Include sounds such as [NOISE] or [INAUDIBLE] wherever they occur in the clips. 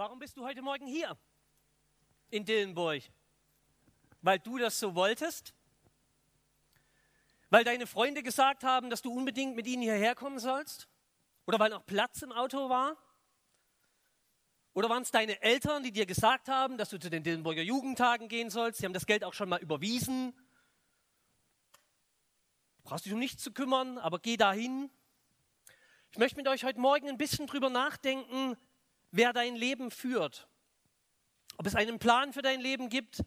Warum bist du heute Morgen hier in Dillenburg? Weil du das so wolltest? Weil deine Freunde gesagt haben, dass du unbedingt mit ihnen hierher kommen sollst? Oder weil noch Platz im Auto war? Oder waren es deine Eltern, die dir gesagt haben, dass du zu den Dillenburger Jugendtagen gehen sollst? Sie haben das Geld auch schon mal überwiesen. Du brauchst dich um nichts zu kümmern, aber geh dahin. Ich möchte mit euch heute Morgen ein bisschen drüber nachdenken, wer dein Leben führt. Ob es einen Plan für dein Leben gibt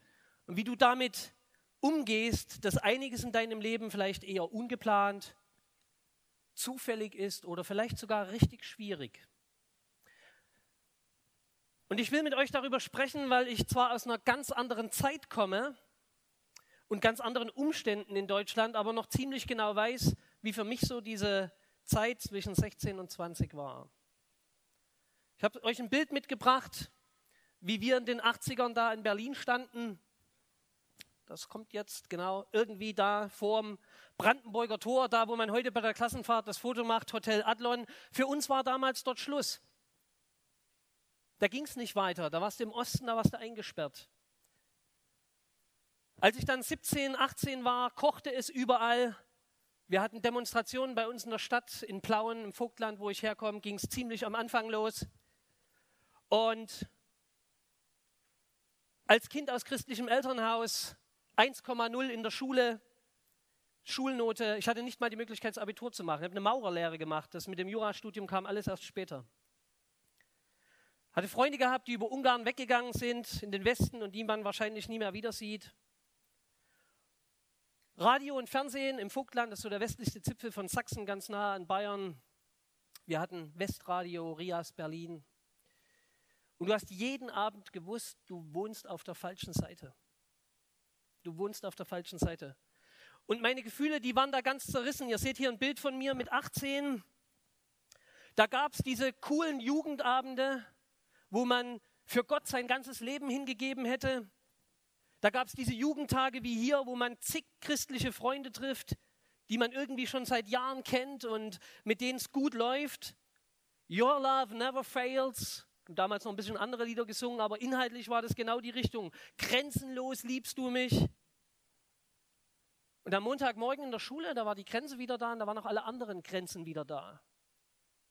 und wie du damit umgehst, dass einiges in deinem Leben vielleicht eher ungeplant, zufällig ist oder vielleicht sogar richtig schwierig. Und ich will mit euch darüber sprechen, weil ich zwar aus einer ganz anderen Zeit komme und ganz anderen Umständen in Deutschland, aber noch ziemlich genau weiß, wie für mich so diese Zeit zwischen 16 und 20 war. Ich habe euch ein Bild mitgebracht, wie wir in den 80ern da in Berlin standen. Das kommt jetzt genau irgendwie da vorm Brandenburger Tor, da wo man heute bei der Klassenfahrt das Foto macht, Hotel Adlon. Für uns war damals dort Schluss. Da ging es nicht weiter. Da warst du im Osten, da warst du eingesperrt. Als ich dann 17, 18 war, kochte es überall. Wir hatten Demonstrationen bei uns in der Stadt, in Plauen, im Vogtland, wo ich herkomme, ging es ziemlich am Anfang los. Und als Kind aus christlichem Elternhaus 1,0 in der Schule, Schulnote. Ich hatte nicht mal die Möglichkeit, das Abitur zu machen. Ich habe eine Maurerlehre gemacht. Das mit dem Jurastudium kam alles erst später. Hatte Freunde gehabt, die über Ungarn weggegangen sind in den Westen und die man wahrscheinlich nie mehr wieder sieht. Radio und Fernsehen im Vogtland, das ist so der westlichste Zipfel von Sachsen, ganz nah an Bayern. Wir hatten Westradio, Rias, Berlin. Und du hast jeden Abend gewusst, du wohnst auf der falschen Seite. Du wohnst auf der falschen Seite. Und meine Gefühle, die waren da ganz zerrissen. Ihr seht hier ein Bild von mir mit 18. Da gab es diese coolen Jugendabende, wo man für Gott sein ganzes Leben hingegeben hätte. Da gab es diese Jugendtage wie hier, wo man zig christliche Freunde trifft, die man irgendwie schon seit Jahren kennt und mit denen es gut läuft. Your love never fails. Damals noch ein bisschen andere Lieder gesungen, aber inhaltlich war das genau die Richtung. Grenzenlos liebst du mich. Und am Montagmorgen in der Schule, da war die Grenze wieder da und da waren auch alle anderen Grenzen wieder da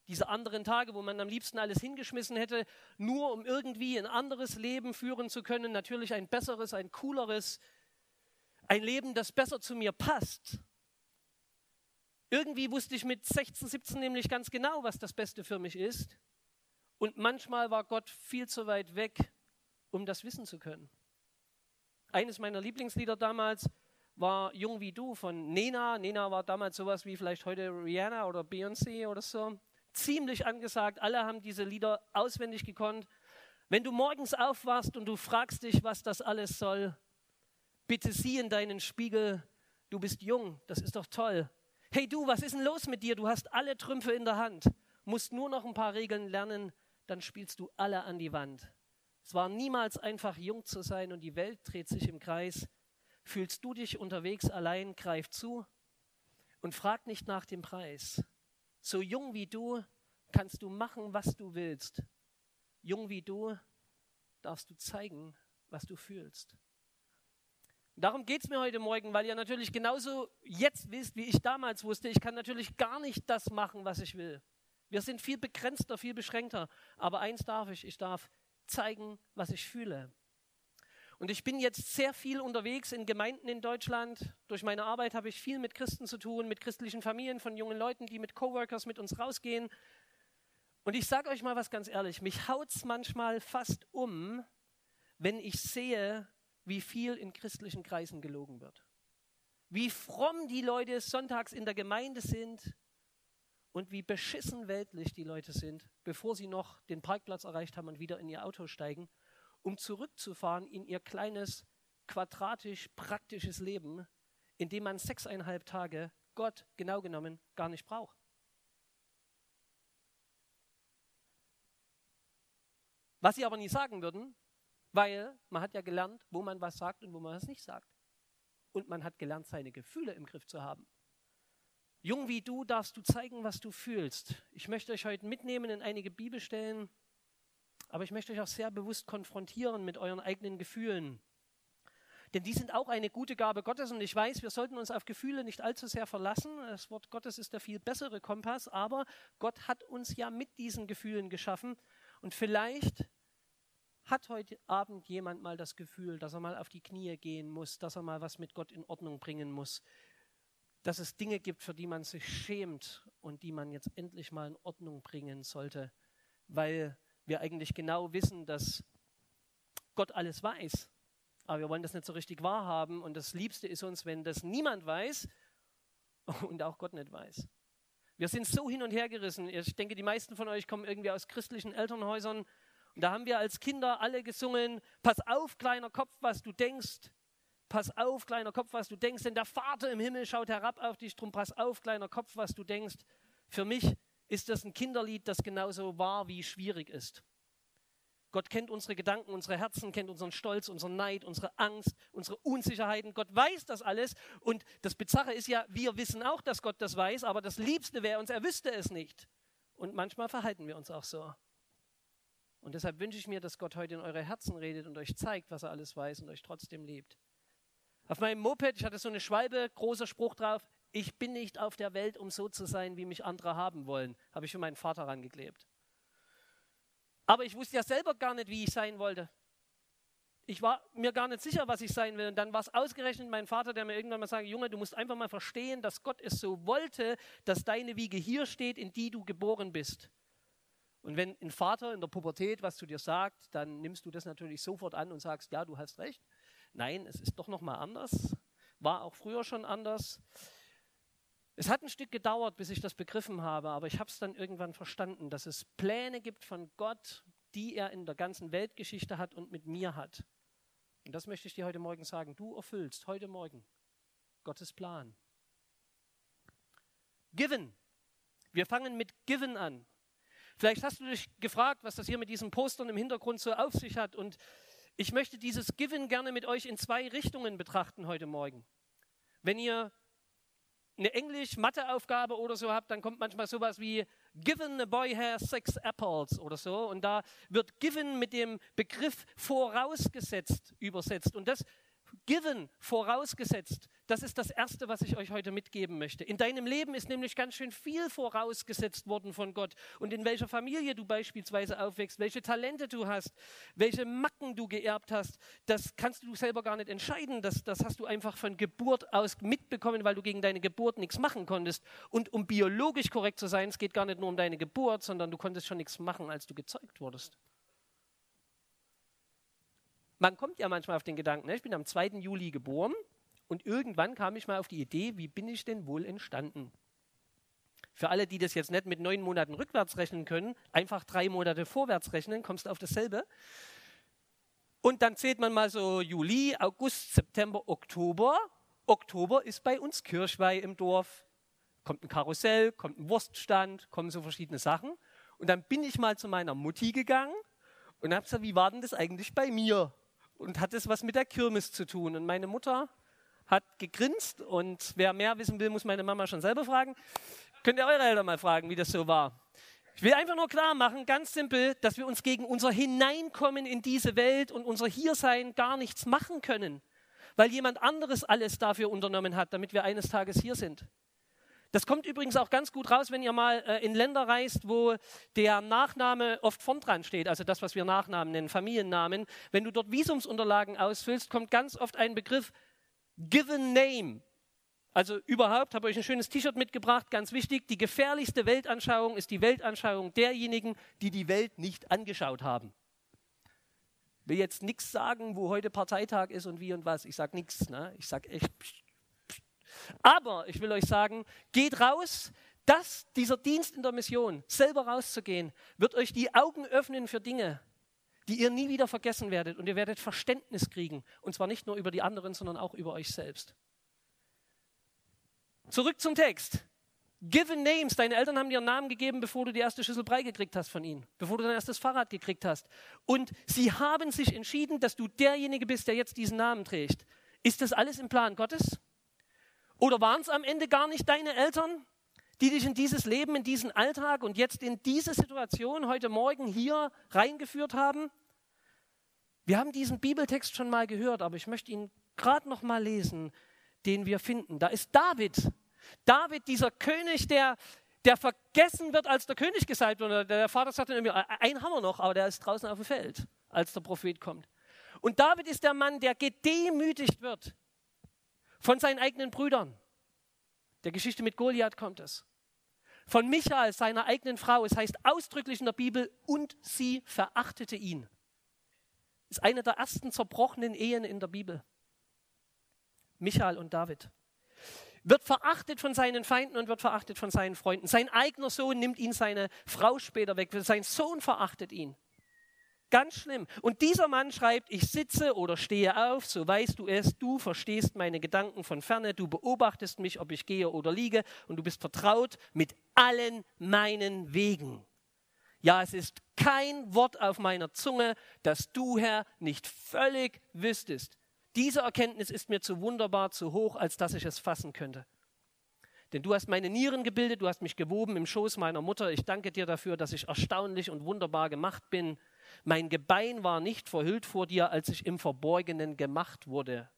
diese anderen Tage, wo man am liebsten alles hingeschmissen hätte, nur um irgendwie ein anderes Leben führen zu können, natürlich ein besseres, ein cooleres, ein Leben, das besser zu mir passt. Irgendwie wusste ich mit 16, 17 nämlich ganz genau, was das Beste für mich ist. Und manchmal war Gott viel zu weit weg, um das wissen zu können. Eines meiner Lieblingslieder damals war Jung wie du von Nena. Nena war damals sowas wie vielleicht heute Rihanna oder Beyoncé oder so ziemlich angesagt. Alle haben diese Lieder auswendig gekonnt. Wenn du morgens aufwachst und du fragst dich, was das alles soll, bitte sieh in deinen Spiegel, du bist jung, das ist doch toll. Hey du, was ist denn los mit dir? Du hast alle Trümpfe in der Hand, musst nur noch ein paar Regeln lernen, dann spielst du alle an die Wand. Es war niemals einfach, jung zu sein und die Welt dreht sich im Kreis. Fühlst du dich unterwegs allein, greif zu und frag nicht nach dem Preis. So jung wie du kannst du machen, was du willst. Jung wie du darfst du zeigen, was du fühlst. Darum geht es mir heute Morgen, weil ihr natürlich genauso jetzt wisst, wie ich damals wusste, ich kann natürlich gar nicht das machen, was ich will. Wir sind viel begrenzter, viel beschränkter. Aber eins darf ich, ich darf zeigen, was ich fühle. Und ich bin jetzt sehr viel unterwegs in Gemeinden in Deutschland. Durch meine Arbeit habe ich viel mit Christen zu tun, mit christlichen Familien von jungen Leuten, die mit Coworkers mit uns rausgehen. Und ich sage euch mal was ganz ehrlich, mich haut es manchmal fast um, wenn ich sehe, wie viel in christlichen Kreisen gelogen wird. Wie fromm die Leute sonntags in der Gemeinde sind und wie beschissen weltlich die Leute sind, bevor sie noch den Parkplatz erreicht haben und wieder in ihr Auto steigen um zurückzufahren in ihr kleines, quadratisch praktisches Leben, in dem man sechseinhalb Tage Gott genau genommen gar nicht braucht. Was sie aber nie sagen würden, weil man hat ja gelernt, wo man was sagt und wo man es nicht sagt. Und man hat gelernt, seine Gefühle im Griff zu haben. Jung wie du darfst du zeigen, was du fühlst. Ich möchte euch heute mitnehmen in einige Bibelstellen Aber ich möchte euch auch sehr bewusst konfrontieren mit euren eigenen Gefühlen. Denn die sind auch eine gute Gabe Gottes und ich weiß, wir sollten uns auf Gefühle nicht allzu sehr verlassen. Das Wort Gottes ist der viel bessere Kompass, aber Gott hat uns ja mit diesen Gefühlen geschaffen und vielleicht hat heute Abend jemand mal das Gefühl, dass er mal auf die Knie gehen muss, dass er mal was mit Gott in Ordnung bringen muss, dass es Dinge gibt, für die man sich schämt und die man jetzt endlich mal in Ordnung bringen sollte, weil wir eigentlich genau wissen, dass Gott alles weiß aber wir wollen das nicht so richtig wahrhaben. Und das Liebste ist uns, wenn das niemand weiß [LAUGHS] und auch Gott nicht weiß. Wir sind so hin und her gerissen. Ich denke, die meisten von euch kommen irgendwie aus christlichen Elternhäusern. Und da haben wir als Kinder alle gesungen, pass auf, kleiner Kopf, was du denkst. Pass auf, kleiner Kopf, was du denkst. Denn der Vater im Himmel schaut herab auf dich. Drum pass auf, kleiner Kopf, was du denkst. Für mich ist das ein Kinderlied, das genauso wahr wie schwierig ist. Gott kennt unsere Gedanken, unsere Herzen, kennt unseren Stolz, unseren Neid, unsere Angst, unsere Unsicherheiten. Gott weiß das alles. Und das Bizarre ist ja, wir wissen auch, dass Gott das weiß, aber das Liebste wäre uns, er wüsste es nicht. Und manchmal verhalten wir uns auch so. Und deshalb wünsche ich mir, dass Gott heute in eure Herzen redet und euch zeigt, was er alles weiß und euch trotzdem liebt. Auf meinem Moped, ich hatte so eine Schwalbe, großer Spruch drauf, ich bin nicht auf der Welt, um so zu sein, wie mich andere haben wollen, habe ich für meinen Vater rangeklebt. Aber ich wusste ja selber gar nicht, wie ich sein wollte. Ich war mir gar nicht sicher, was ich sein will. Und dann war es ausgerechnet mein Vater, der mir irgendwann mal sagte, Junge, du musst einfach mal verstehen, dass Gott es so wollte, dass deine Wiege hier steht, in die du geboren bist. Und wenn ein Vater in der Pubertät was zu dir sagt, dann nimmst du das natürlich sofort an und sagst, ja, du hast recht. Nein, es ist doch noch mal anders. War auch früher schon anders. Es hat ein Stück gedauert, bis ich das begriffen habe, aber ich habe es dann irgendwann verstanden, dass es Pläne gibt von Gott, die er in der ganzen Weltgeschichte hat und mit mir hat. Und das möchte ich dir heute Morgen sagen. Du erfüllst heute Morgen Gottes Plan. Given. Wir fangen mit Given an. Vielleicht hast du dich gefragt, was das hier mit diesen Postern im Hintergrund so auf sich hat. Und ich möchte dieses Given gerne mit euch in zwei Richtungen betrachten heute Morgen. Wenn ihr eine Englisch-Mathe-Aufgabe oder so habt, dann kommt manchmal sowas wie Given a boy has six apples oder so. Und da wird given mit dem Begriff vorausgesetzt übersetzt. Und das given, vorausgesetzt. Das ist das Erste, was ich euch heute mitgeben möchte. In deinem Leben ist nämlich ganz schön viel vorausgesetzt worden von Gott. Und in welcher Familie du beispielsweise aufwächst, welche Talente du hast, welche Macken du geerbt hast, das kannst du selber gar nicht entscheiden. Das, das hast du einfach von Geburt aus mitbekommen, weil du gegen deine Geburt nichts machen konntest. Und um biologisch korrekt zu sein, es geht gar nicht nur um deine Geburt, sondern du konntest schon nichts machen, als du gezeugt wurdest. Man kommt ja manchmal auf den Gedanken, ne? ich bin am 2. Juli geboren und irgendwann kam ich mal auf die Idee, wie bin ich denn wohl entstanden? Für alle, die das jetzt nicht mit neun Monaten rückwärts rechnen können, einfach drei Monate vorwärts rechnen, kommst du auf dasselbe. Und dann zählt man mal so Juli, August, September, Oktober. Oktober ist bei uns Kirchweih im Dorf. Kommt ein Karussell, kommt ein Wurststand, kommen so verschiedene Sachen. Und dann bin ich mal zu meiner Mutti gegangen und habe gesagt, wie war denn das eigentlich bei mir? Und hat es was mit der Kirmes zu tun. Und meine Mutter hat gegrinst und wer mehr wissen will, muss meine Mama schon selber fragen. Könnt ihr eure Eltern mal fragen, wie das so war. Ich will einfach nur klar machen, ganz simpel, dass wir uns gegen unser Hineinkommen in diese Welt und unser Hiersein gar nichts machen können, weil jemand anderes alles dafür unternommen hat, damit wir eines Tages hier sind. Das kommt übrigens auch ganz gut raus, wenn ihr mal äh, in Länder reist, wo der Nachname oft vorn dran steht, also das, was wir Nachnamen nennen, Familiennamen. Wenn du dort Visumsunterlagen ausfüllst, kommt ganz oft ein Begriff Given Name. Also überhaupt, habe ich ein schönes T-Shirt mitgebracht, ganz wichtig, die gefährlichste Weltanschauung ist die Weltanschauung derjenigen, die die Welt nicht angeschaut haben. Ich will jetzt nichts sagen, wo heute Parteitag ist und wie und was. Ich sage nichts. Ne? Ich sage echt, pst, aber ich will euch sagen, geht raus. Das, dieser Dienst in der Mission, selber rauszugehen, wird euch die Augen öffnen für Dinge, die ihr nie wieder vergessen werdet. Und ihr werdet Verständnis kriegen. Und zwar nicht nur über die anderen, sondern auch über euch selbst. Zurück zum Text. Given names. Deine Eltern haben dir einen Namen gegeben, bevor du die erste Schüssel Brei gekriegt hast von ihnen, bevor du dein erstes Fahrrad gekriegt hast. Und sie haben sich entschieden, dass du derjenige bist, der jetzt diesen Namen trägt. Ist das alles im Plan Gottes? Oder waren es am Ende gar nicht deine Eltern, die dich in dieses Leben, in diesen Alltag und jetzt in diese Situation heute Morgen hier reingeführt haben? Wir haben diesen Bibeltext schon mal gehört, aber ich möchte ihn gerade noch mal lesen, den wir finden. Da ist David. David, dieser König, der, der vergessen wird, als der König gesagt wird. Der Vater sagt dann irgendwie, einen haben wir noch, aber der ist draußen auf dem Feld, als der Prophet kommt. Und David ist der Mann, der gedemütigt wird von seinen eigenen Brüdern. Der Geschichte mit Goliath kommt es. Von Michael, seiner eigenen Frau. Es heißt ausdrücklich in der Bibel, und sie verachtete ihn. Ist eine der ersten zerbrochenen Ehen in der Bibel. Michael und David. Wird verachtet von seinen Feinden und wird verachtet von seinen Freunden. Sein eigener Sohn nimmt ihn seine Frau später weg. Sein Sohn verachtet ihn. Ganz schlimm. Und dieser Mann schreibt, ich sitze oder stehe auf, so weißt du es, du verstehst meine Gedanken von ferne, du beobachtest mich, ob ich gehe oder liege, und du bist vertraut mit allen meinen Wegen. Ja, es ist kein Wort auf meiner Zunge, das du, Herr, nicht völlig wüsstest. Diese Erkenntnis ist mir zu wunderbar, zu hoch, als dass ich es fassen könnte. Denn du hast meine Nieren gebildet, du hast mich gewoben im Schoß meiner Mutter. Ich danke dir dafür, dass ich erstaunlich und wunderbar gemacht bin. Mein Gebein war nicht verhüllt vor dir, als ich im Verborgenen gemacht wurde.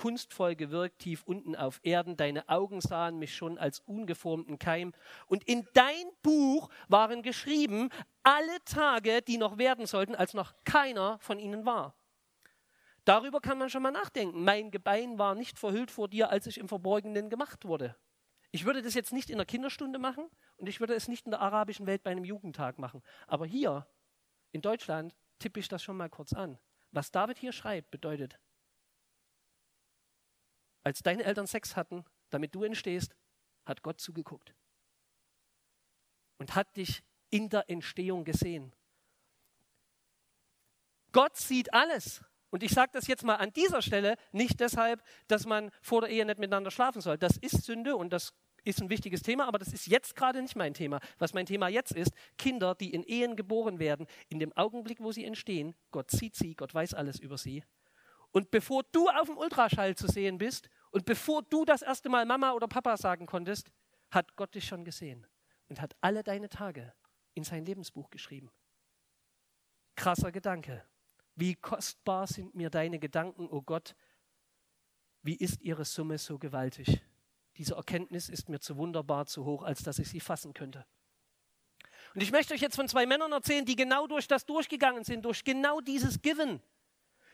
Kunstvoll gewirkt tief unten auf Erden, deine Augen sahen mich schon als ungeformten Keim. Und in dein Buch waren geschrieben alle Tage, die noch werden sollten, als noch keiner von ihnen war. Darüber kann man schon mal nachdenken. Mein Gebein war nicht verhüllt vor dir, als ich im Verborgenen gemacht wurde. Ich würde das jetzt nicht in der Kinderstunde machen und ich würde es nicht in der arabischen Welt bei einem Jugendtag machen. Aber hier in Deutschland tippe ich das schon mal kurz an. Was David hier schreibt, bedeutet, als deine Eltern Sex hatten, damit du entstehst, hat Gott zugeguckt und hat dich in der Entstehung gesehen. Gott sieht alles. Und ich sage das jetzt mal an dieser Stelle nicht deshalb, dass man vor der Ehe nicht miteinander schlafen soll. Das ist Sünde und das ist ein wichtiges Thema, aber das ist jetzt gerade nicht mein Thema. Was mein Thema jetzt ist, Kinder, die in Ehen geboren werden, in dem Augenblick, wo sie entstehen, Gott sieht sie, Gott weiß alles über sie. Und bevor du auf dem Ultraschall zu sehen bist und bevor du das erste Mal Mama oder Papa sagen konntest, hat Gott dich schon gesehen und hat alle deine Tage in sein Lebensbuch geschrieben. Krasser Gedanke. Wie kostbar sind mir deine Gedanken, o oh Gott, wie ist ihre Summe so gewaltig? Diese Erkenntnis ist mir zu wunderbar, zu hoch, als dass ich sie fassen könnte. Und ich möchte euch jetzt von zwei Männern erzählen, die genau durch das durchgegangen sind, durch genau dieses Given.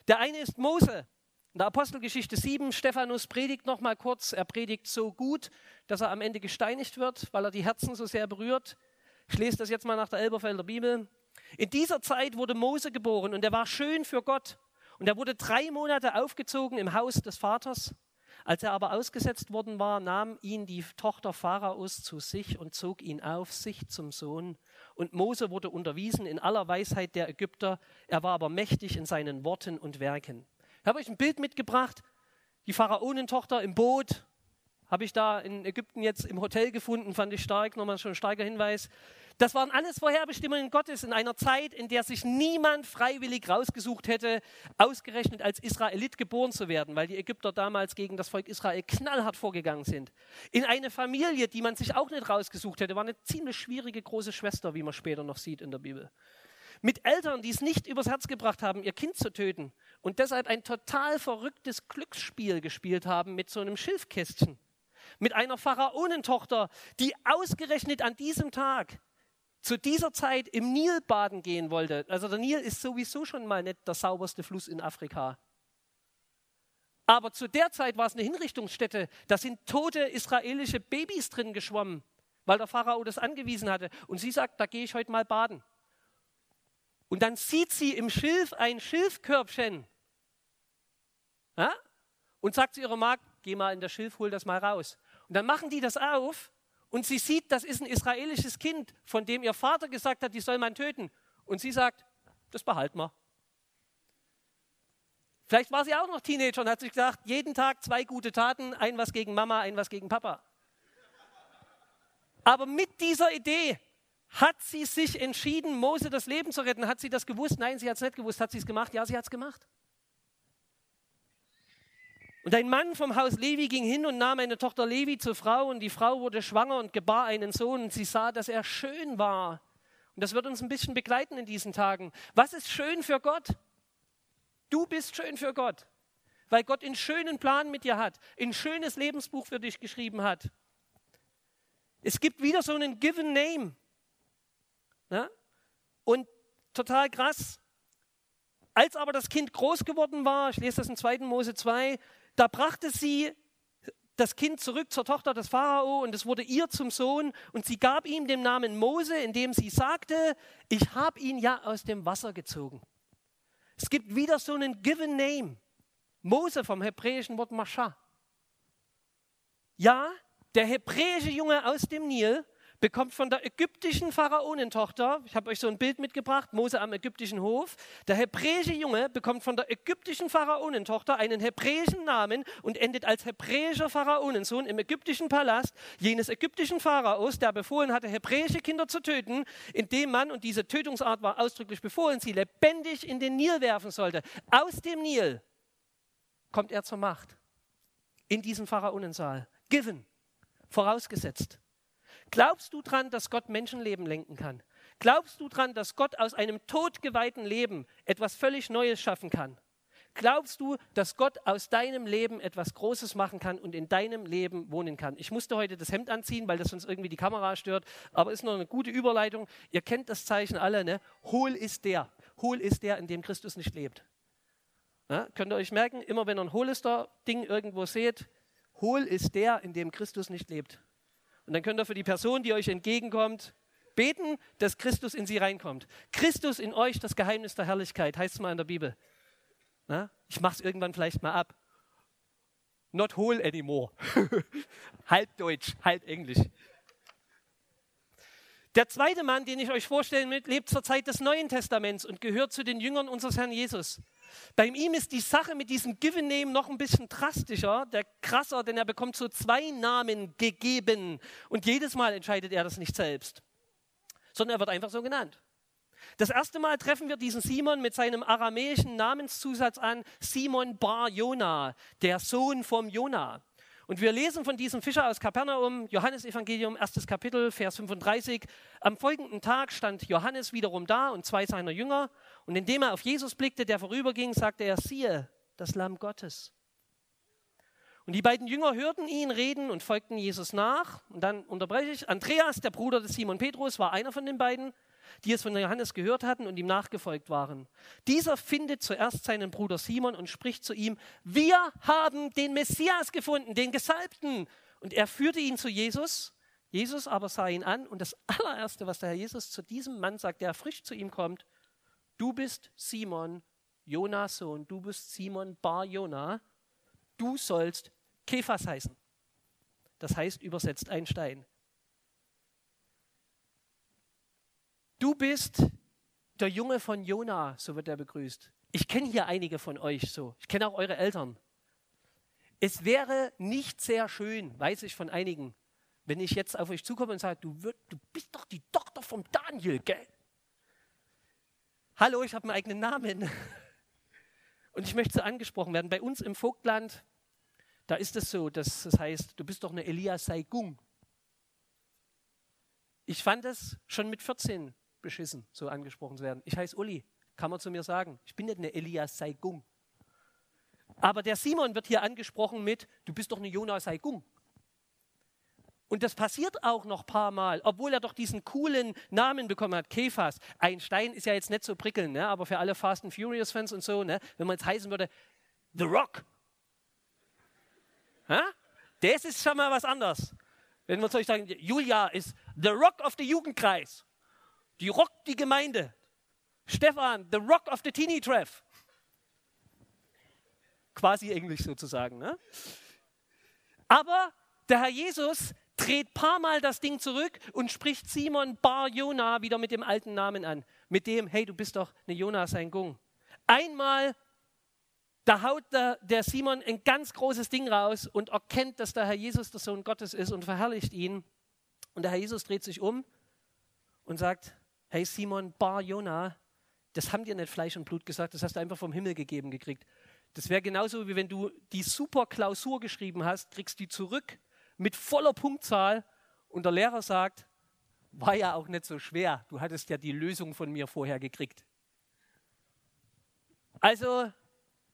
Der eine ist Mose. In der Apostelgeschichte 7, Stephanus predigt noch mal kurz. Er predigt so gut, dass er am Ende gesteinigt wird, weil er die Herzen so sehr berührt. Ich lese das jetzt mal nach der Elberfelder Bibel. In dieser Zeit wurde Mose geboren und er war schön für Gott. Und er wurde drei Monate aufgezogen im Haus des Vaters. Als er aber ausgesetzt worden war, nahm ihn die Tochter Pharaos zu sich und zog ihn auf sich zum Sohn. Und Mose wurde unterwiesen in aller Weisheit der Ägypter. Er war aber mächtig in seinen Worten und Werken. Ich habe euch ein Bild mitgebracht. Die Pharaonentochter im Boot, habe ich da in Ägypten jetzt im Hotel gefunden, fand ich stark, nochmal schon ein starker Hinweis. Das waren alles Vorherbestimmungen Gottes in einer Zeit, in der sich niemand freiwillig rausgesucht hätte, ausgerechnet als Israelit geboren zu werden, weil die Ägypter damals gegen das Volk Israel knallhart vorgegangen sind. In eine Familie, die man sich auch nicht rausgesucht hätte, war eine ziemlich schwierige große Schwester, wie man später noch sieht in der Bibel. Mit Eltern, die es nicht übers Herz gebracht haben, ihr Kind zu töten und deshalb ein total verrücktes Glücksspiel gespielt haben mit so einem Schilfkästchen mit einer Pharaonentochter, die ausgerechnet an diesem Tag zu dieser Zeit im Nil baden gehen wollte. Also der Nil ist sowieso schon mal nicht der sauberste Fluss in Afrika. Aber zu der Zeit war es eine Hinrichtungsstätte. Da sind tote israelische Babys drin geschwommen, weil der Pharao das angewiesen hatte. Und sie sagt, da gehe ich heute mal baden. Und dann sieht sie im Schilf ein Schilfkörbchen ja? und sagt zu ihrer Magd, geh mal in das Schilf, hol das mal raus. Und dann machen die das auf und sie sieht, das ist ein israelisches Kind, von dem ihr Vater gesagt hat, die soll man töten. Und sie sagt, das behalten wir. Vielleicht war sie auch noch Teenager und hat sich gesagt, jeden Tag zwei gute Taten, ein was gegen Mama, ein was gegen Papa. Aber mit dieser Idee hat sie sich entschieden, Mose das Leben zu retten. Hat sie das gewusst? Nein, sie hat es nicht gewusst. Hat sie es gemacht? Ja, sie hat es gemacht. Und ein Mann vom Haus Levi ging hin und nahm eine Tochter Levi zur Frau und die Frau wurde schwanger und gebar einen Sohn und sie sah, dass er schön war. Und das wird uns ein bisschen begleiten in diesen Tagen. Was ist schön für Gott? Du bist schön für Gott, weil Gott einen schönen Plan mit dir hat, ein schönes Lebensbuch für dich geschrieben hat. Es gibt wieder so einen Given Name. Ja? Und total krass. Als aber das Kind groß geworden war, ich lese das in 2. Mose 2, da brachte sie das Kind zurück zur Tochter des Pharao und es wurde ihr zum Sohn und sie gab ihm den Namen Mose, indem sie sagte, ich habe ihn ja aus dem Wasser gezogen. Es gibt wieder so einen given name. Mose vom hebräischen Wort Mascha. Ja, der hebräische Junge aus dem Nil bekommt von der ägyptischen Pharaonentochter, ich habe euch so ein Bild mitgebracht, Mose am ägyptischen Hof, der hebräische Junge bekommt von der ägyptischen Pharaonentochter einen hebräischen Namen und endet als hebräischer Pharaonensohn im ägyptischen Palast jenes ägyptischen Pharaos, der befohlen hatte, hebräische Kinder zu töten, indem man, und diese Tötungsart war ausdrücklich befohlen, sie lebendig in den Nil werfen sollte. Aus dem Nil kommt er zur Macht. In diesem Pharaonensaal. Given. Vorausgesetzt. Glaubst du dran, dass Gott Menschenleben lenken kann? Glaubst du dran, dass Gott aus einem todgeweihten Leben etwas völlig Neues schaffen kann? Glaubst du, dass Gott aus deinem Leben etwas Großes machen kann und in deinem Leben wohnen kann? Ich musste heute das Hemd anziehen, weil das sonst irgendwie die Kamera stört, aber ist noch eine gute Überleitung. Ihr kennt das Zeichen alle, ne? Hohl ist der. Hohl ist der, in dem Christus nicht lebt. Ja, könnt ihr euch merken, immer wenn ihr ein Holester-Ding irgendwo seht, hohl ist der, in dem Christus nicht lebt. Und dann könnt ihr für die Person, die euch entgegenkommt, beten, dass Christus in sie reinkommt. Christus in euch, das Geheimnis der Herrlichkeit, heißt es mal in der Bibel. Na? Ich mache es irgendwann vielleicht mal ab. Not whole anymore. [LAUGHS] halb Deutsch, halb Englisch. Der zweite Mann, den ich euch vorstellen will, lebt zur Zeit des Neuen Testaments und gehört zu den Jüngern unseres Herrn Jesus. Bei ihm ist die Sache mit diesem Given Name noch ein bisschen drastischer, der krasser, denn er bekommt so zwei Namen gegeben und jedes Mal entscheidet er das nicht selbst, sondern er wird einfach so genannt. Das erste Mal treffen wir diesen Simon mit seinem aramäischen Namenszusatz an, Simon Bar Jona, der Sohn vom Jona. Und wir lesen von diesem Fischer aus Kapernaum, Johannes Evangelium, erstes Kapitel, Vers 35. Am folgenden Tag stand Johannes wiederum da und zwei seiner Jünger. Und indem er auf Jesus blickte, der vorüberging, sagte er, siehe, das Lamm Gottes. Und die beiden Jünger hörten ihn reden und folgten Jesus nach. Und dann unterbreche ich. Andreas, der Bruder des Simon Petrus, war einer von den beiden die es von Johannes gehört hatten und ihm nachgefolgt waren. Dieser findet zuerst seinen Bruder Simon und spricht zu ihm, wir haben den Messias gefunden, den Gesalbten. Und er führte ihn zu Jesus. Jesus aber sah ihn an und das allererste, was der Herr Jesus zu diesem Mann sagt, der frisch zu ihm kommt, du bist Simon, Jonas Sohn, du bist Simon Bar Jona, du sollst Kephas heißen. Das heißt übersetzt ein Stein. Du bist der Junge von Jona, so wird er begrüßt. Ich kenne hier einige von euch so. Ich kenne auch eure Eltern. Es wäre nicht sehr schön, weiß ich von einigen, wenn ich jetzt auf euch zukomme und sage, du, wird, du bist doch die Tochter vom Daniel, gell? Hallo, ich habe meinen eigenen Namen. Und ich möchte so angesprochen werden. Bei uns im Vogtland, da ist es so, dass das heißt, du bist doch eine Elias Saigung. Ich fand es schon mit 14 beschissen, so angesprochen zu werden. Ich heiße Uli, kann man zu mir sagen. Ich bin nicht eine Elias Saigung. Aber der Simon wird hier angesprochen mit, du bist doch eine Jonas Saigung. Und das passiert auch noch ein paar Mal, obwohl er doch diesen coolen Namen bekommen hat, Kephas. Ein Stein ist ja jetzt nicht so prickelnd, ne? aber für alle Fast and Furious Fans und so, ne? wenn man jetzt heißen würde, The Rock. Ha? Das ist schon mal was anderes. Wenn wir zu euch sagen, Julia ist The Rock of the Jugendkreis. Die rockt die Gemeinde. Stefan, the rock of the teeny treff. Quasi Englisch sozusagen. Ne? Aber der Herr Jesus dreht paar Mal das Ding zurück und spricht Simon Bar Jona wieder mit dem alten Namen an. Mit dem, hey, du bist doch eine Jona sein Gung. Einmal, da haut der, der Simon ein ganz großes Ding raus und erkennt, dass der Herr Jesus der Sohn Gottes ist und verherrlicht ihn. Und der Herr Jesus dreht sich um und sagt, hey Simon Bar Jona, das haben dir nicht Fleisch und Blut gesagt, das hast du einfach vom Himmel gegeben gekriegt. Das wäre genauso, wie wenn du die super Klausur geschrieben hast, kriegst die zurück mit voller Punktzahl. Und der Lehrer sagt, war ja auch nicht so schwer, du hattest ja die Lösung von mir vorher gekriegt. Also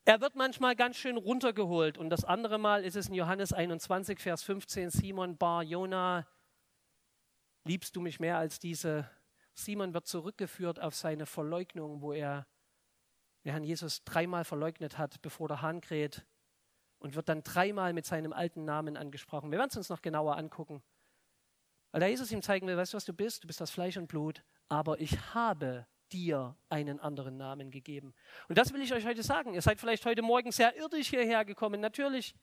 er wird manchmal ganz schön runtergeholt. Und das andere Mal ist es in Johannes 21, Vers 15, Simon Bar Jona, liebst du mich mehr als diese? Simon wird zurückgeführt auf seine Verleugnung, wo er den Herrn Jesus dreimal verleugnet hat, bevor der Hahn kräht und wird dann dreimal mit seinem alten Namen angesprochen. Wir werden es uns noch genauer angucken. Weil der Jesus ihm zeigen will, weißt du, was du bist? Du bist das Fleisch und Blut, aber ich habe dir einen anderen Namen gegeben. Und das will ich euch heute sagen. Ihr seid vielleicht heute Morgen sehr irdisch hierher gekommen, natürlich.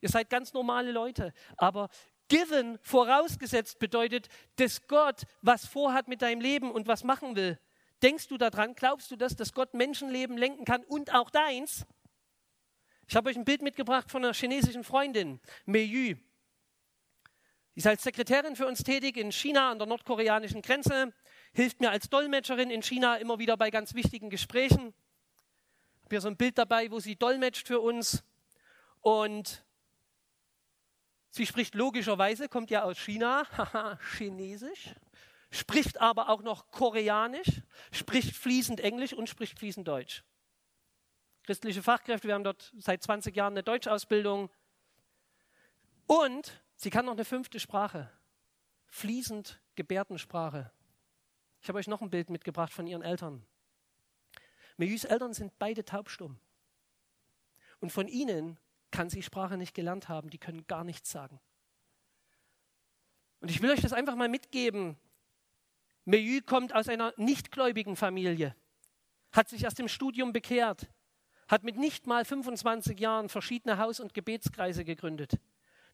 Ihr seid ganz normale Leute, aber given vorausgesetzt bedeutet, dass Gott was vorhat mit deinem Leben und was machen will. Denkst du daran? Glaubst du das, dass Gott Menschenleben lenken kann und auch deins? Ich habe euch ein Bild mitgebracht von einer chinesischen Freundin, Mei Yu. Sie ist als Sekretärin für uns tätig in China an der nordkoreanischen Grenze, hilft mir als Dolmetscherin in China immer wieder bei ganz wichtigen Gesprächen. Ich habe hier so ein Bild dabei, wo sie dolmetscht für uns. Und sie spricht logischerweise, kommt ja aus China, [LAUGHS] Chinesisch spricht aber auch noch Koreanisch, spricht fließend Englisch und spricht fließend Deutsch. Christliche Fachkräfte, wir haben dort seit 20 Jahren eine Deutschausbildung. Und sie kann noch eine fünfte Sprache, fließend Gebärdensprache. Ich habe euch noch ein Bild mitgebracht von ihren Eltern. Meyus Eltern sind beide taubstumm. Und von ihnen kann sie Sprache nicht gelernt haben, die können gar nichts sagen. Und ich will euch das einfach mal mitgeben, Meyu kommt aus einer nichtgläubigen Familie, hat sich erst im Studium bekehrt, hat mit nicht mal 25 Jahren verschiedene Haus- und Gebetskreise gegründet,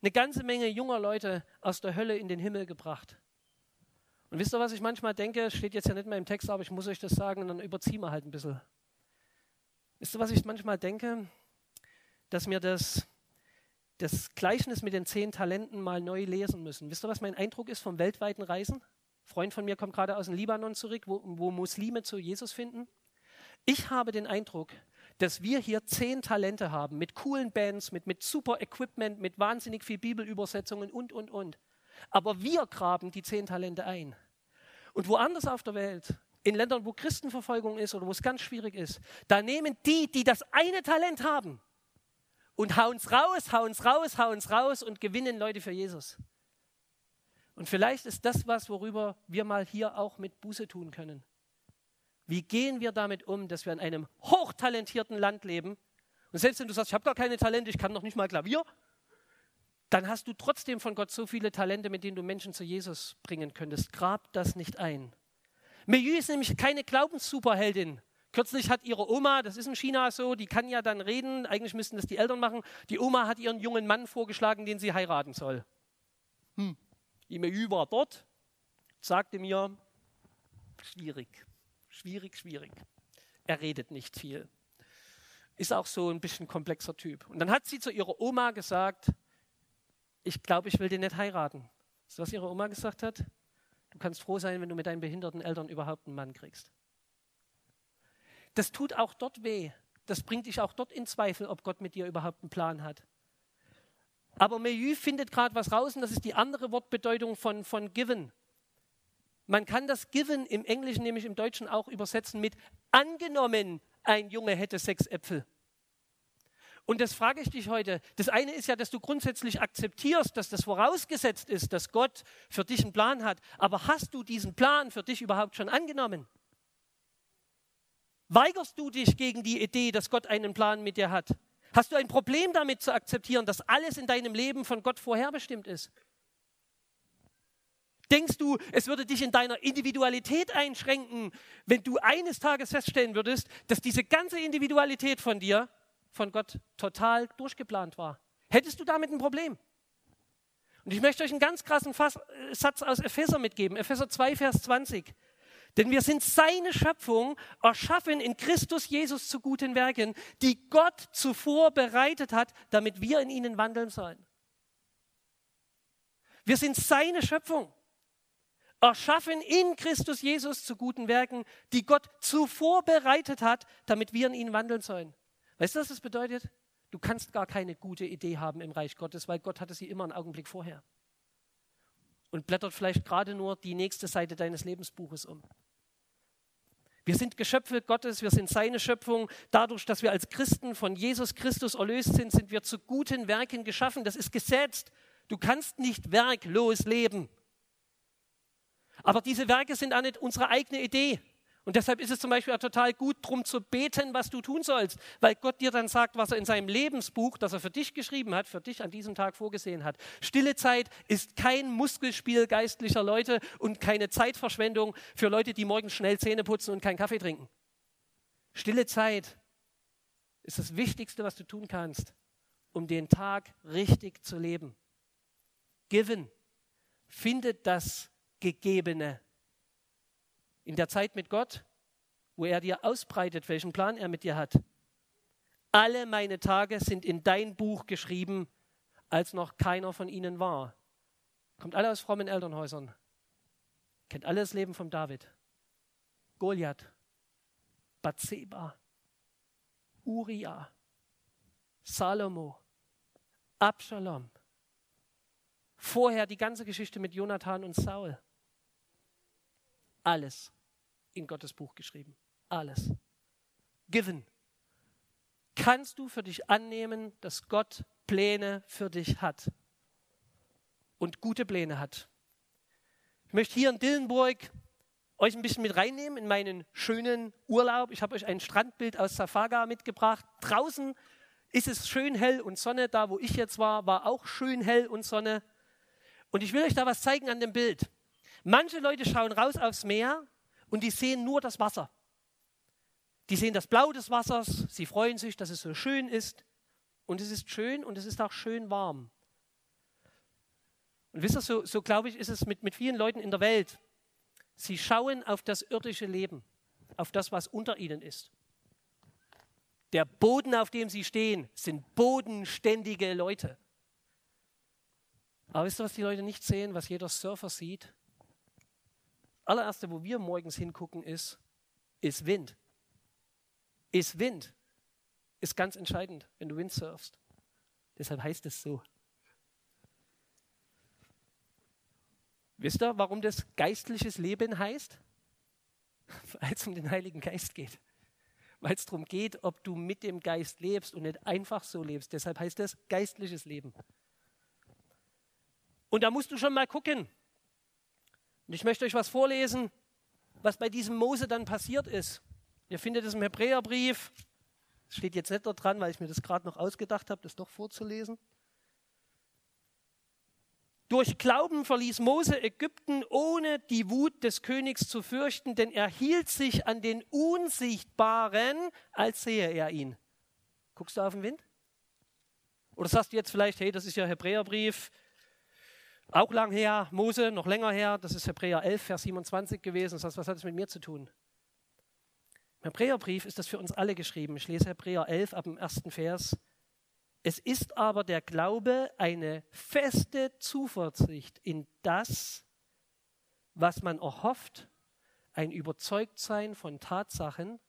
eine ganze Menge junger Leute aus der Hölle in den Himmel gebracht. Und wisst ihr, was ich manchmal denke? Steht jetzt ja nicht mehr im Text, aber ich muss euch das sagen und dann überziehen wir halt ein bisschen. Wisst ihr, was ich manchmal denke? Dass wir das, das Gleichnis mit den zehn Talenten mal neu lesen müssen. Wisst ihr, was mein Eindruck ist vom weltweiten Reisen? Freund von mir kommt gerade aus dem Libanon zurück, wo, wo Muslime zu Jesus finden. Ich habe den Eindruck, dass wir hier zehn Talente haben mit coolen Bands, mit, mit super Equipment, mit wahnsinnig viel Bibelübersetzungen und, und, und. Aber wir graben die zehn Talente ein. Und woanders auf der Welt, in Ländern, wo Christenverfolgung ist oder wo es ganz schwierig ist, da nehmen die, die das eine Talent haben und hauen es raus, hauen es raus, hauen es raus und gewinnen Leute für Jesus. Und vielleicht ist das was, worüber wir mal hier auch mit Buße tun können. Wie gehen wir damit um, dass wir in einem hochtalentierten Land leben? Und selbst wenn du sagst, ich habe gar keine Talente, ich kann noch nicht mal Klavier, dann hast du trotzdem von Gott so viele Talente, mit denen du Menschen zu Jesus bringen könntest. Grab das nicht ein. Meyu ist nämlich keine Glaubenssuperheldin. Kürzlich hat ihre Oma, das ist in China so, die kann ja dann reden, eigentlich müssten das die Eltern machen. Die Oma hat ihren jungen Mann vorgeschlagen, den sie heiraten soll. Hm. Die war dort, sagte mir, schwierig, schwierig, schwierig. Er redet nicht viel. Ist auch so ein bisschen komplexer Typ. Und dann hat sie zu ihrer Oma gesagt, ich glaube, ich will den nicht heiraten. Ist was ihre Oma gesagt hat? Du kannst froh sein, wenn du mit deinen behinderten Eltern überhaupt einen Mann kriegst. Das tut auch dort weh. Das bringt dich auch dort in Zweifel, ob Gott mit dir überhaupt einen Plan hat. Aber Milieu findet gerade was raus und das ist die andere Wortbedeutung von, von given. Man kann das given im Englischen, nämlich im Deutschen auch übersetzen mit angenommen, ein Junge hätte sechs Äpfel. Und das frage ich dich heute. Das eine ist ja, dass du grundsätzlich akzeptierst, dass das vorausgesetzt ist, dass Gott für dich einen Plan hat. Aber hast du diesen Plan für dich überhaupt schon angenommen? Weigerst du dich gegen die Idee, dass Gott einen Plan mit dir hat? Hast du ein Problem damit zu akzeptieren, dass alles in deinem Leben von Gott vorherbestimmt ist? Denkst du, es würde dich in deiner Individualität einschränken, wenn du eines Tages feststellen würdest, dass diese ganze Individualität von dir von Gott total durchgeplant war? Hättest du damit ein Problem? Und ich möchte euch einen ganz krassen Fass, Satz aus Epheser mitgeben, Epheser 2, Vers 20. Denn wir sind seine Schöpfung, erschaffen in Christus Jesus zu guten Werken, die Gott zuvor bereitet hat, damit wir in ihnen wandeln sollen. Wir sind seine Schöpfung, erschaffen in Christus Jesus zu guten Werken, die Gott zuvor bereitet hat, damit wir in ihnen wandeln sollen. Weißt du, was das bedeutet? Du kannst gar keine gute Idee haben im Reich Gottes, weil Gott hatte sie immer einen Augenblick vorher. Und blättert vielleicht gerade nur die nächste Seite deines Lebensbuches um. Wir sind Geschöpfe Gottes, wir sind seine Schöpfung. Dadurch, dass wir als Christen von Jesus Christus erlöst sind, sind wir zu guten Werken geschaffen. Das ist gesetzt. Du kannst nicht werklos leben. Aber diese Werke sind auch nicht unsere eigene Idee. Und deshalb ist es zum Beispiel auch total gut, darum zu beten, was du tun sollst, weil Gott dir dann sagt, was er in seinem Lebensbuch, das er für dich geschrieben hat, für dich an diesem Tag vorgesehen hat. Stille Zeit ist kein Muskelspiel geistlicher Leute und keine Zeitverschwendung für Leute, die morgens schnell Zähne putzen und keinen Kaffee trinken. Stille Zeit ist das Wichtigste, was du tun kannst, um den Tag richtig zu leben. Given findet das Gegebene in der Zeit mit Gott, wo er dir ausbreitet, welchen Plan er mit dir hat. Alle meine Tage sind in dein Buch geschrieben, als noch keiner von ihnen war. Kommt alle aus frommen Elternhäusern. Kennt alle das Leben von David. Goliath, Bathseba, Uriah, Salomo, Absalom. Vorher die ganze Geschichte mit Jonathan und Saul. Alles in Gottes Buch geschrieben. Alles. Given. Kannst du für dich annehmen, dass Gott Pläne für dich hat und gute Pläne hat? Ich möchte hier in Dillenburg euch ein bisschen mit reinnehmen in meinen schönen Urlaub. Ich habe euch ein Strandbild aus Safaga mitgebracht. Draußen ist es schön hell und Sonne. Da, wo ich jetzt war, war auch schön hell und Sonne. Und ich will euch da was zeigen an dem Bild. Manche Leute schauen raus aufs Meer und die sehen nur das Wasser. Die sehen das Blau des Wassers, sie freuen sich, dass es so schön ist. Und es ist schön und es ist auch schön warm. Und wisst ihr, so, so glaube ich, ist es mit, mit vielen Leuten in der Welt. Sie schauen auf das irdische Leben, auf das, was unter ihnen ist. Der Boden, auf dem sie stehen, sind bodenständige Leute. Aber wisst ihr, was die Leute nicht sehen, was jeder Surfer sieht? Allererste, wo wir morgens hingucken, ist, ist Wind. Ist Wind. Ist ganz entscheidend, wenn du Wind surfst. Deshalb heißt es so. Wisst ihr, warum das geistliches Leben heißt? [LAUGHS] Weil es um den Heiligen Geist geht. Weil es darum geht, ob du mit dem Geist lebst und nicht einfach so lebst. Deshalb heißt es geistliches Leben. Und da musst du schon mal gucken, und ich möchte euch was vorlesen, was bei diesem Mose dann passiert ist. Ihr findet es im Hebräerbrief. Das steht jetzt nicht dort dran, weil ich mir das gerade noch ausgedacht habe, das doch vorzulesen. Durch Glauben verließ Mose Ägypten, ohne die Wut des Königs zu fürchten, denn er hielt sich an den Unsichtbaren, als sehe er ihn. Guckst du auf den Wind? Oder sagst du jetzt vielleicht, hey, das ist ja Hebräerbrief, auch lang her, Mose, noch länger her, das ist Hebräer 11, Vers 27 gewesen. Das heißt, was hat es mit mir zu tun? Im Hebräerbrief ist das für uns alle geschrieben. Ich lese Hebräer 11 ab dem ersten Vers. Es ist aber der Glaube eine feste Zuversicht in das, was man erhofft, ein Überzeugtsein von Tatsachen,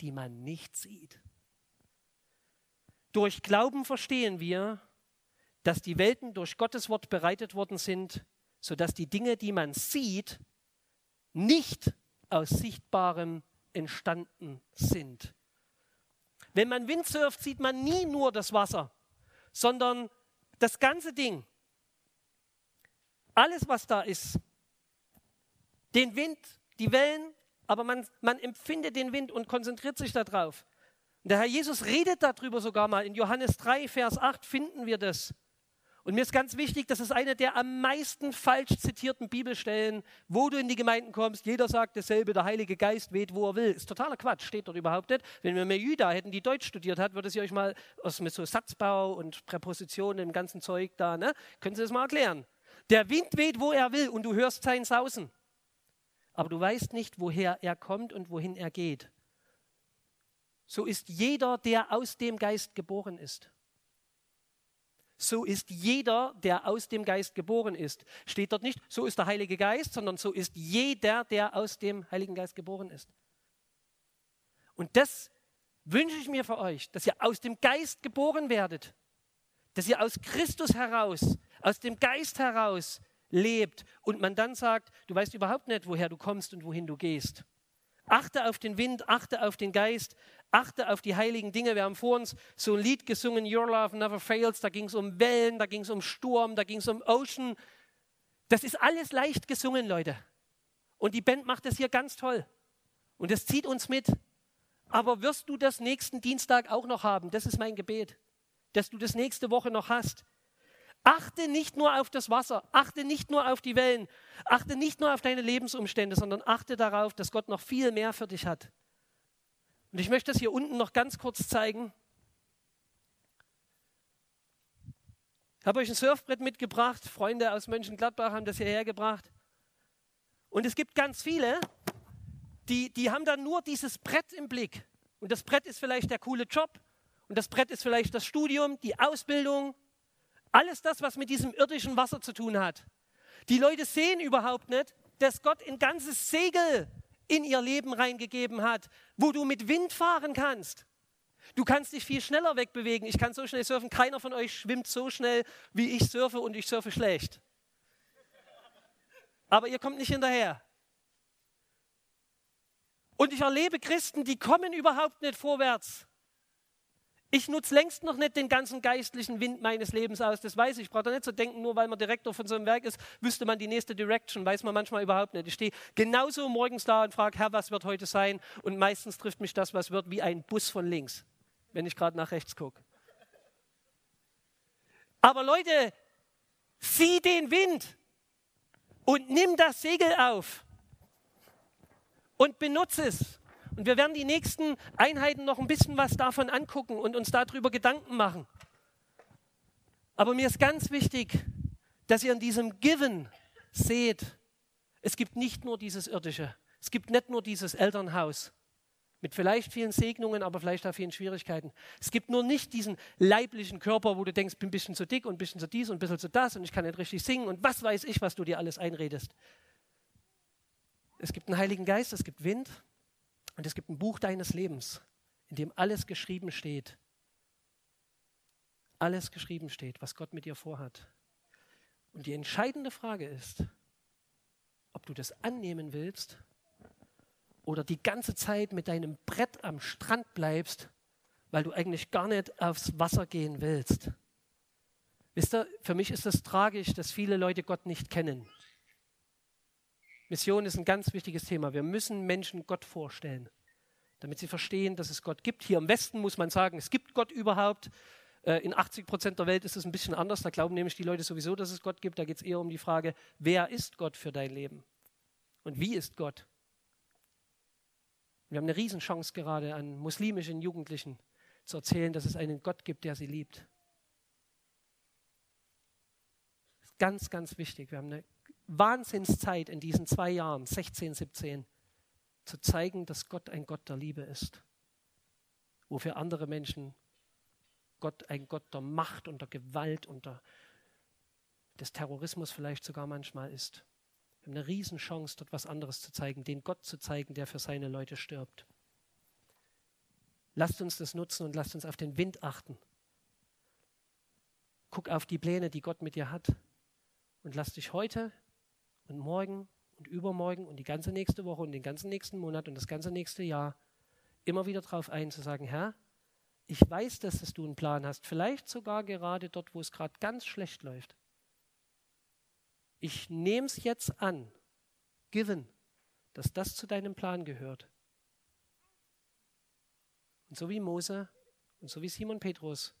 die man nicht sieht. Durch Glauben verstehen wir, dass die Welten durch Gottes Wort bereitet worden sind, sodass die Dinge, die man sieht, nicht aus Sichtbarem entstanden sind. Wenn man Windsurft, sieht man nie nur das Wasser, sondern das ganze Ding. Alles, was da ist. Den Wind, die Wellen, aber man, man empfindet den Wind und konzentriert sich darauf. Der Herr Jesus redet darüber sogar mal. In Johannes 3, Vers 8 finden wir das. Und mir ist ganz wichtig, das ist eine der am meisten falsch zitierten Bibelstellen, wo du in die Gemeinden kommst. Jeder sagt dasselbe, der Heilige Geist weht, wo er will. Ist totaler Quatsch, steht dort überhaupt nicht. Wenn wir mehr Jüda hätten, die Deutsch studiert hat, würde sie euch mal aus, mit so Satzbau und Präpositionen, dem ganzen Zeug da, ne? Können Sie das mal erklären? Der Wind weht, wo er will und du hörst sein Sausen. Aber du weißt nicht, woher er kommt und wohin er geht. So ist jeder, der aus dem Geist geboren ist so ist jeder, der aus dem Geist geboren ist. Steht dort nicht, so ist der Heilige Geist, sondern so ist jeder, der aus dem Heiligen Geist geboren ist. Und das wünsche ich mir für euch, dass ihr aus dem Geist geboren werdet, dass ihr aus Christus heraus, aus dem Geist heraus lebt und man dann sagt, du weißt überhaupt nicht, woher du kommst und wohin du gehst. Achte auf den Wind, achte auf den Geist, achte auf die heiligen Dinge. Wir haben vor uns so ein Lied gesungen, Your Love Never Fails. Da ging es um Wellen, da ging es um Sturm, da ging es um Ocean. Das ist alles leicht gesungen, Leute. Und die Band macht das hier ganz toll. Und das zieht uns mit. Aber wirst du das nächsten Dienstag auch noch haben? Das ist mein Gebet. Dass du das nächste Woche noch hast. Achte nicht nur auf das Wasser, achte nicht nur auf die Wellen, achte nicht nur auf deine Lebensumstände, sondern achte darauf, dass Gott noch viel mehr für dich hat. Und ich möchte das hier unten noch ganz kurz zeigen. Ich habe euch ein Surfbrett mitgebracht. Freunde aus Mönchengladbach haben das hierher gebracht. Und es gibt ganz viele, die, die haben dann nur dieses Brett im Blick. Und das Brett ist vielleicht der coole Job. Und das Brett ist vielleicht das Studium, die Ausbildung, alles das, was mit diesem irdischen Wasser zu tun hat. Die Leute sehen überhaupt nicht, dass Gott ein ganzes Segel in ihr Leben reingegeben hat, wo du mit Wind fahren kannst. Du kannst dich viel schneller wegbewegen. Ich kann so schnell surfen. Keiner von euch schwimmt so schnell, wie ich surfe und ich surfe schlecht. Aber ihr kommt nicht hinterher. Und ich erlebe Christen, die kommen überhaupt nicht vorwärts. Ich nutze längst noch nicht den ganzen geistlichen Wind meines Lebens aus. Das weiß ich. Ich brauche da nicht zu denken, nur weil man Direktor von so einem Werk ist, wüsste man die nächste Direction. Weiß man manchmal überhaupt nicht. Ich stehe genauso morgens da und frage, Herr, was wird heute sein? Und meistens trifft mich das, was wird, wie ein Bus von links, wenn ich gerade nach rechts gucke. Aber Leute, sieh den Wind und nimm das Segel auf und benutze es. Und wir werden die nächsten Einheiten noch ein bisschen was davon angucken und uns darüber Gedanken machen. Aber mir ist ganz wichtig, dass ihr in diesem Given seht, es gibt nicht nur dieses irdische, es gibt nicht nur dieses Elternhaus mit vielleicht vielen Segnungen, aber vielleicht auch vielen Schwierigkeiten. Es gibt nur nicht diesen leiblichen Körper, wo du denkst, bin ein bisschen zu dick und ein bisschen zu dies und ein bisschen zu das und ich kann nicht richtig singen und was weiß ich, was du dir alles einredest. Es gibt einen Heiligen Geist, es gibt Wind, und es gibt ein Buch deines Lebens, in dem alles geschrieben steht. Alles geschrieben steht, was Gott mit dir vorhat. Und die entscheidende Frage ist, ob du das annehmen willst oder die ganze Zeit mit deinem Brett am Strand bleibst, weil du eigentlich gar nicht aufs Wasser gehen willst. Wisst ihr, für mich ist es tragisch, dass viele Leute Gott nicht kennen. Mission ist ein ganz wichtiges Thema. Wir müssen Menschen Gott vorstellen, damit sie verstehen, dass es Gott gibt. Hier im Westen muss man sagen, es gibt Gott überhaupt. Äh, in 80 Prozent der Welt ist es ein bisschen anders. Da glauben nämlich die Leute sowieso, dass es Gott gibt. Da geht es eher um die Frage, wer ist Gott für dein Leben? Und wie ist Gott? Wir haben eine Riesenchance gerade an muslimischen Jugendlichen zu erzählen, dass es einen Gott gibt, der sie liebt. Das ist ganz, ganz wichtig. Wir haben eine Wahnsinnszeit in diesen zwei Jahren, 16, 17, zu zeigen, dass Gott ein Gott der Liebe ist. Wo für andere Menschen Gott ein Gott der Macht und der Gewalt und der, des Terrorismus vielleicht sogar manchmal ist. Wir haben eine Riesenchance, dort was anderes zu zeigen, den Gott zu zeigen, der für seine Leute stirbt. Lasst uns das nutzen und lasst uns auf den Wind achten. Guck auf die Pläne, die Gott mit dir hat und lass dich heute und morgen und übermorgen und die ganze nächste Woche und den ganzen nächsten Monat und das ganze nächste Jahr immer wieder darauf ein, zu sagen, Herr, ich weiß, dass du einen Plan hast, vielleicht sogar gerade dort, wo es gerade ganz schlecht läuft. Ich nehme es jetzt an, given, dass das zu deinem Plan gehört. Und so wie Mose und so wie Simon Petrus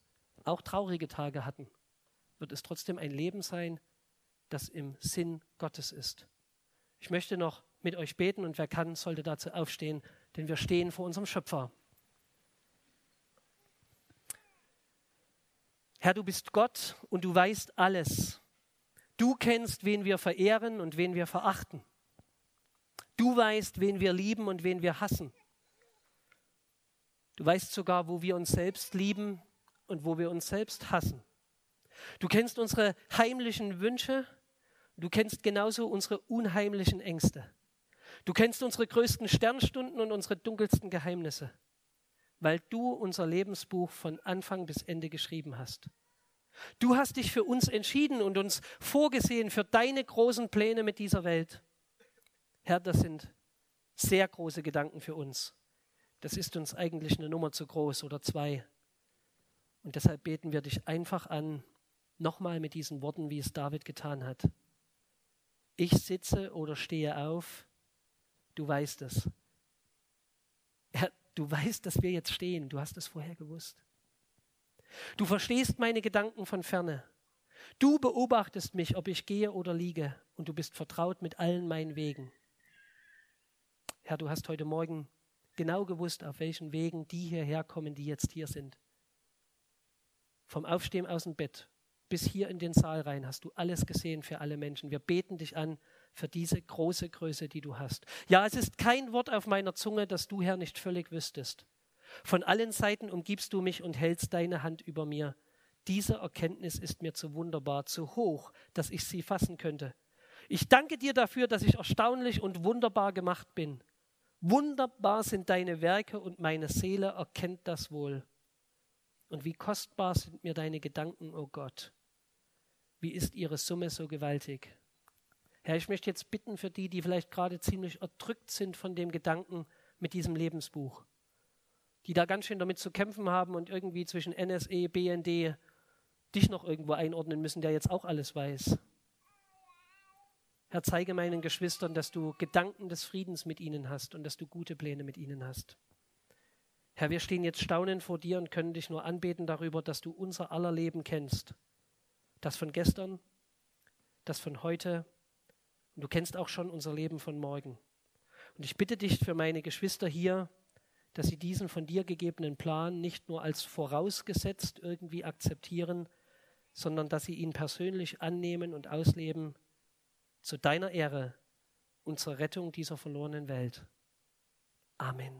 auch traurige Tage hatten, wird es trotzdem ein Leben sein, das im Sinn Gottes ist. Ich möchte noch mit euch beten und wer kann, sollte dazu aufstehen, denn wir stehen vor unserem Schöpfer. Herr, du bist Gott und du weißt alles. Du kennst, wen wir verehren und wen wir verachten. Du weißt, wen wir lieben und wen wir hassen. Du weißt sogar, wo wir uns selbst lieben und wo wir uns selbst hassen. Du kennst unsere heimlichen Wünsche Du kennst genauso unsere unheimlichen Ängste. Du kennst unsere größten Sternstunden und unsere dunkelsten Geheimnisse. weil du unser Lebensbuch von Anfang bis Ende geschrieben hast. Du hast dich für uns entschieden und uns vorgesehen für deine großen Pläne mit dieser Welt. Herr, das sind sehr große Gedanken für uns. Das ist uns eigentlich eine Nummer zu groß oder zwei. Und deshalb beten wir dich einfach an, nochmal mit diesen Worten, wie es David getan hat. Ich sitze oder stehe auf, du weißt es. Herr, du weißt, dass wir jetzt stehen, du hast es vorher gewusst. Du verstehst meine Gedanken von ferne. Du beobachtest mich, ob ich gehe oder liege, und du bist vertraut mit allen meinen Wegen. Herr, du hast heute Morgen genau gewusst, auf welchen Wegen die hierher kommen, die jetzt hier sind. Vom Aufstehen aus dem Bett bis hier in den Saal rein hast du alles gesehen für alle Menschen. Wir beten dich an für diese große Größe, die du hast. Ja, es ist kein Wort auf meiner Zunge, das du, Herr, nicht völlig wüsstest. Von allen Seiten umgibst du mich und hältst deine Hand über mir. Diese Erkenntnis ist mir zu wunderbar, zu hoch, dass ich sie fassen könnte. Ich danke dir dafür, dass ich erstaunlich und wunderbar gemacht bin. Wunderbar sind deine Werke und meine Seele erkennt das wohl. Und wie kostbar sind mir deine Gedanken, o oh Gott. Wie ist ihre Summe so gewaltig? Herr, ich möchte jetzt bitten für die, die vielleicht gerade ziemlich erdrückt sind von dem Gedanken mit diesem Lebensbuch die da ganz schön damit zu kämpfen haben und irgendwie zwischen NSE, BND dich noch irgendwo einordnen müssen, der jetzt auch alles weiß. Herr, zeige meinen Geschwistern, dass du Gedanken des Friedens mit ihnen hast und dass du gute Pläne mit ihnen hast. Herr, wir stehen jetzt staunend vor dir und können dich nur anbeten darüber, dass du unser aller Leben kennst. Das von gestern, das von heute und du kennst auch schon unser Leben von morgen. Und ich bitte dich für meine Geschwister hier, dass sie diesen von dir gegebenen Plan nicht nur als vorausgesetzt irgendwie akzeptieren, sondern dass sie ihn persönlich annehmen und ausleben zu deiner Ehre und zur Rettung dieser verlorenen Welt. Amen.